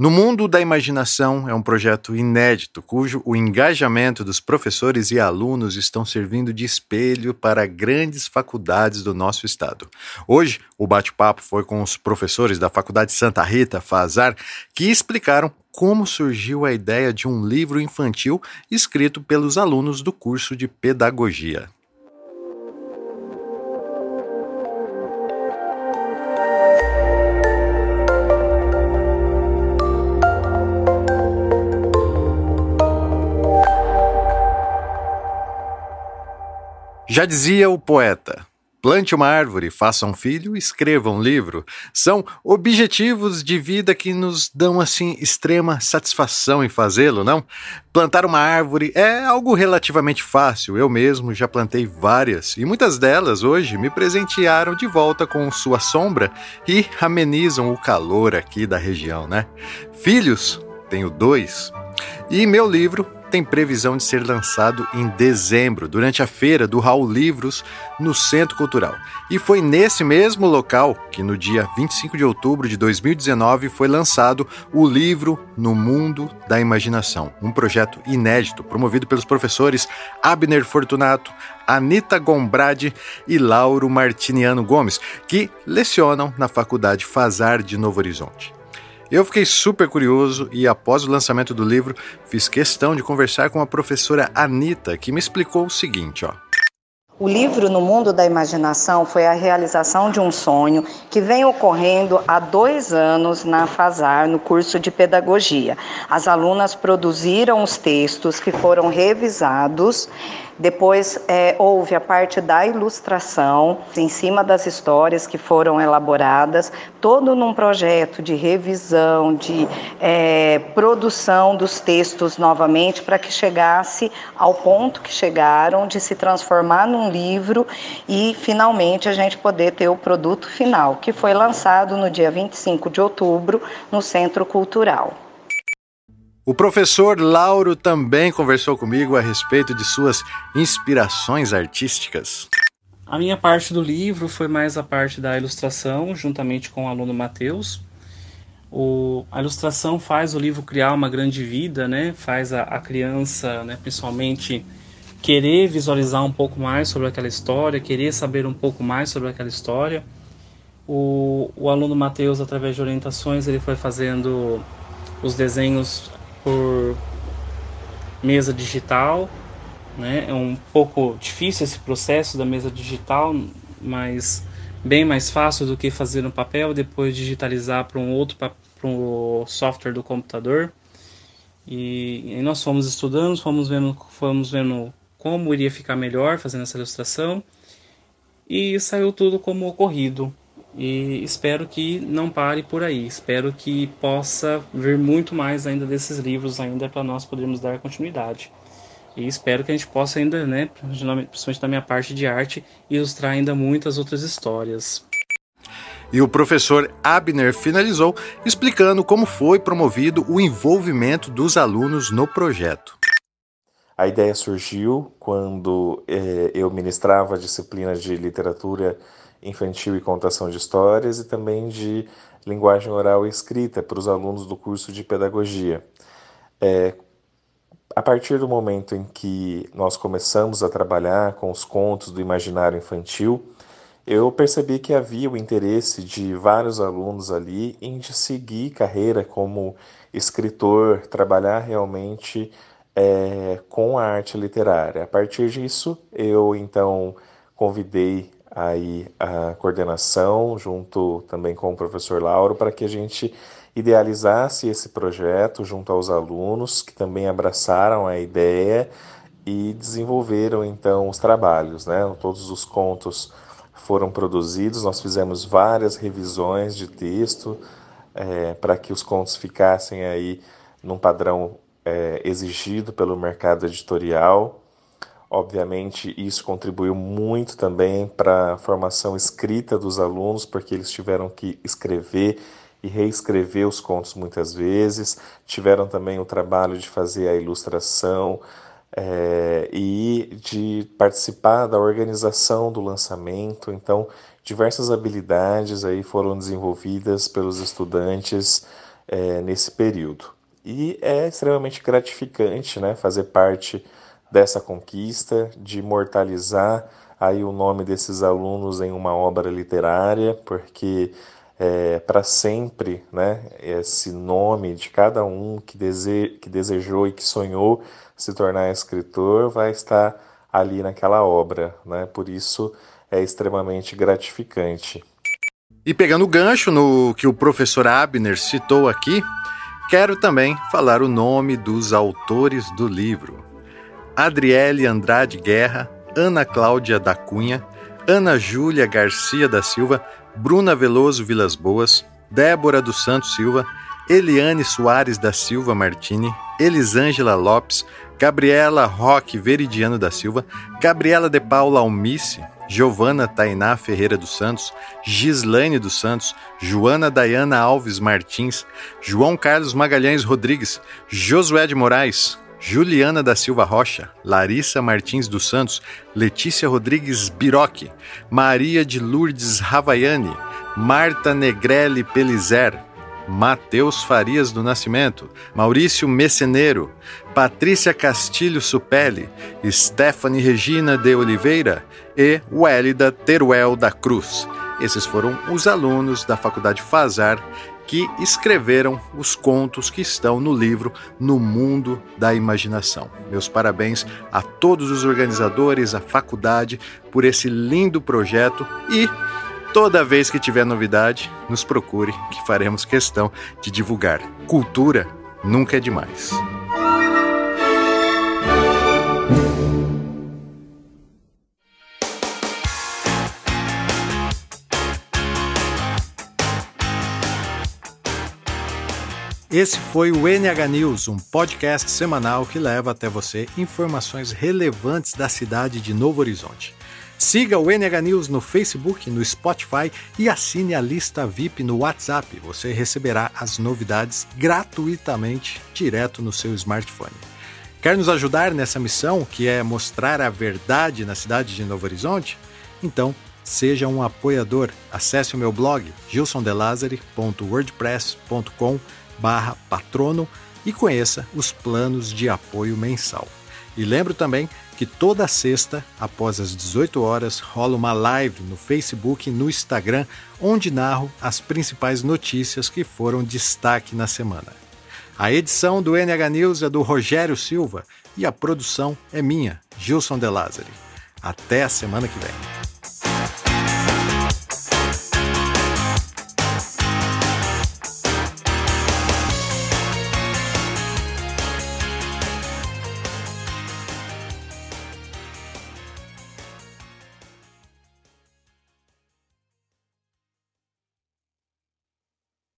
No Mundo da Imaginação é um projeto inédito, cujo o engajamento dos professores e alunos estão servindo de espelho para grandes faculdades do nosso estado. Hoje, o bate-papo foi com os professores da Faculdade Santa Rita, Fazar, que explicaram como surgiu a ideia de um livro infantil escrito pelos alunos do curso de Pedagogia. Já dizia o poeta: plante uma árvore, faça um filho, escreva um livro. São objetivos de vida que nos dão assim extrema satisfação em fazê-lo, não? Plantar uma árvore é algo relativamente fácil. Eu mesmo já plantei várias e muitas delas hoje me presentearam de volta com sua sombra e amenizam o calor aqui da região, né? Filhos, tenho dois. E meu livro tem previsão de ser lançado em dezembro, durante a feira do Raul Livros, no Centro Cultural. E foi nesse mesmo local que, no dia 25 de outubro de 2019, foi lançado o livro No Mundo da Imaginação, um projeto inédito promovido pelos professores Abner Fortunato, Anita Gombrade e Lauro Martiniano Gomes, que lecionam na Faculdade Fazar de Novo Horizonte. Eu fiquei super curioso e, após o lançamento do livro, fiz questão de conversar com a professora Anita, que me explicou o seguinte: ó. O livro No Mundo da Imaginação foi a realização de um sonho que vem ocorrendo há dois anos na FASAR, no curso de Pedagogia. As alunas produziram os textos que foram revisados depois é, houve a parte da ilustração, em cima das histórias que foram elaboradas, todo num projeto de revisão, de é, produção dos textos novamente, para que chegasse ao ponto que chegaram de se transformar num livro e finalmente a gente poder ter o produto final, que foi lançado no dia 25 de outubro no Centro Cultural. O professor Lauro também conversou comigo a respeito de suas inspirações artísticas. A minha parte do livro foi mais a parte da ilustração, juntamente com o aluno Matheus. O, a ilustração faz o livro criar uma grande vida, né? faz a, a criança, né, principalmente, querer visualizar um pouco mais sobre aquela história, querer saber um pouco mais sobre aquela história. O, o aluno Matheus, através de orientações, ele foi fazendo os desenhos por mesa digital, né? É um pouco difícil esse processo da mesa digital, mas bem mais fácil do que fazer no papel, depois digitalizar para um outro para um software do computador. E, e, nós fomos estudando, fomos vendo, fomos vendo como iria ficar melhor fazendo essa ilustração e saiu tudo como ocorrido e espero que não pare por aí. Espero que possa vir muito mais ainda desses livros ainda para nós podermos dar continuidade. E espero que a gente possa ainda, né, principalmente da minha parte de arte, ilustrar ainda muitas outras histórias. E o professor Abner finalizou explicando como foi promovido o envolvimento dos alunos no projeto. A ideia surgiu quando eh, eu ministrava a disciplina de literatura infantil e contação de histórias e também de linguagem oral e escrita para os alunos do curso de pedagogia. É, a partir do momento em que nós começamos a trabalhar com os contos do imaginário infantil, eu percebi que havia o interesse de vários alunos ali em seguir carreira como escritor, trabalhar realmente é, com a arte literária. A partir disso, eu então convidei aí a coordenação, junto também com o professor Lauro, para que a gente idealizasse esse projeto junto aos alunos, que também abraçaram a ideia e desenvolveram então os trabalhos. Né? Todos os contos foram produzidos, nós fizemos várias revisões de texto é, para que os contos ficassem aí num padrão é, exigido pelo mercado editorial Obviamente, isso contribuiu muito também para a formação escrita dos alunos, porque eles tiveram que escrever e reescrever os contos muitas vezes, tiveram também o trabalho de fazer a ilustração é, e de participar da organização do lançamento. Então, diversas habilidades aí foram desenvolvidas pelos estudantes é, nesse período. E é extremamente gratificante né, fazer parte dessa conquista, de imortalizar aí o nome desses alunos em uma obra literária, porque é, para sempre né, esse nome de cada um que, dese que desejou e que sonhou se tornar escritor vai estar ali naquela obra. Né? Por isso é extremamente gratificante. E pegando o gancho no que o professor Abner citou aqui, quero também falar o nome dos autores do livro. Adriele Andrade Guerra, Ana Cláudia da Cunha, Ana Júlia Garcia da Silva, Bruna Veloso Vilas Boas, Débora dos Santos Silva, Eliane Soares da Silva Martini, Elisângela Lopes, Gabriela Roque Veridiano da Silva, Gabriela de Paula Almice, Giovana Tainá Ferreira dos Santos, Gislaine dos Santos, Joana Dayana Alves Martins, João Carlos Magalhães Rodrigues, Josué de Moraes, Juliana da Silva Rocha, Larissa Martins dos Santos, Letícia Rodrigues Biroque, Maria de Lourdes Ravaiani, Marta Negrelli Pelizer, Matheus Farias do Nascimento, Maurício Meceneiro, Patrícia Castilho Supelli, Stephanie Regina de Oliveira e Wélida Teruel da Cruz. Esses foram os alunos da Faculdade Fazar que escreveram os contos que estão no livro No Mundo da Imaginação. Meus parabéns a todos os organizadores, à faculdade, por esse lindo projeto e Toda vez que tiver novidade, nos procure, que faremos questão de divulgar. Cultura nunca é demais. Esse foi o NH News, um podcast semanal que leva até você informações relevantes da cidade de Novo Horizonte. Siga o NH News no Facebook, no Spotify e assine a lista VIP no WhatsApp. Você receberá as novidades gratuitamente direto no seu smartphone. Quer nos ajudar nessa missão, que é mostrar a verdade na cidade de Novo Horizonte? Então, seja um apoiador. Acesse o meu blog gilsondelazari.wordpress.com/patrono e conheça os planos de apoio mensal. E lembro também que toda sexta, após as 18 horas, rola uma live no Facebook e no Instagram, onde narro as principais notícias que foram destaque na semana. A edição do NH News é do Rogério Silva e a produção é minha, Gilson De Lázari. Até a semana que vem.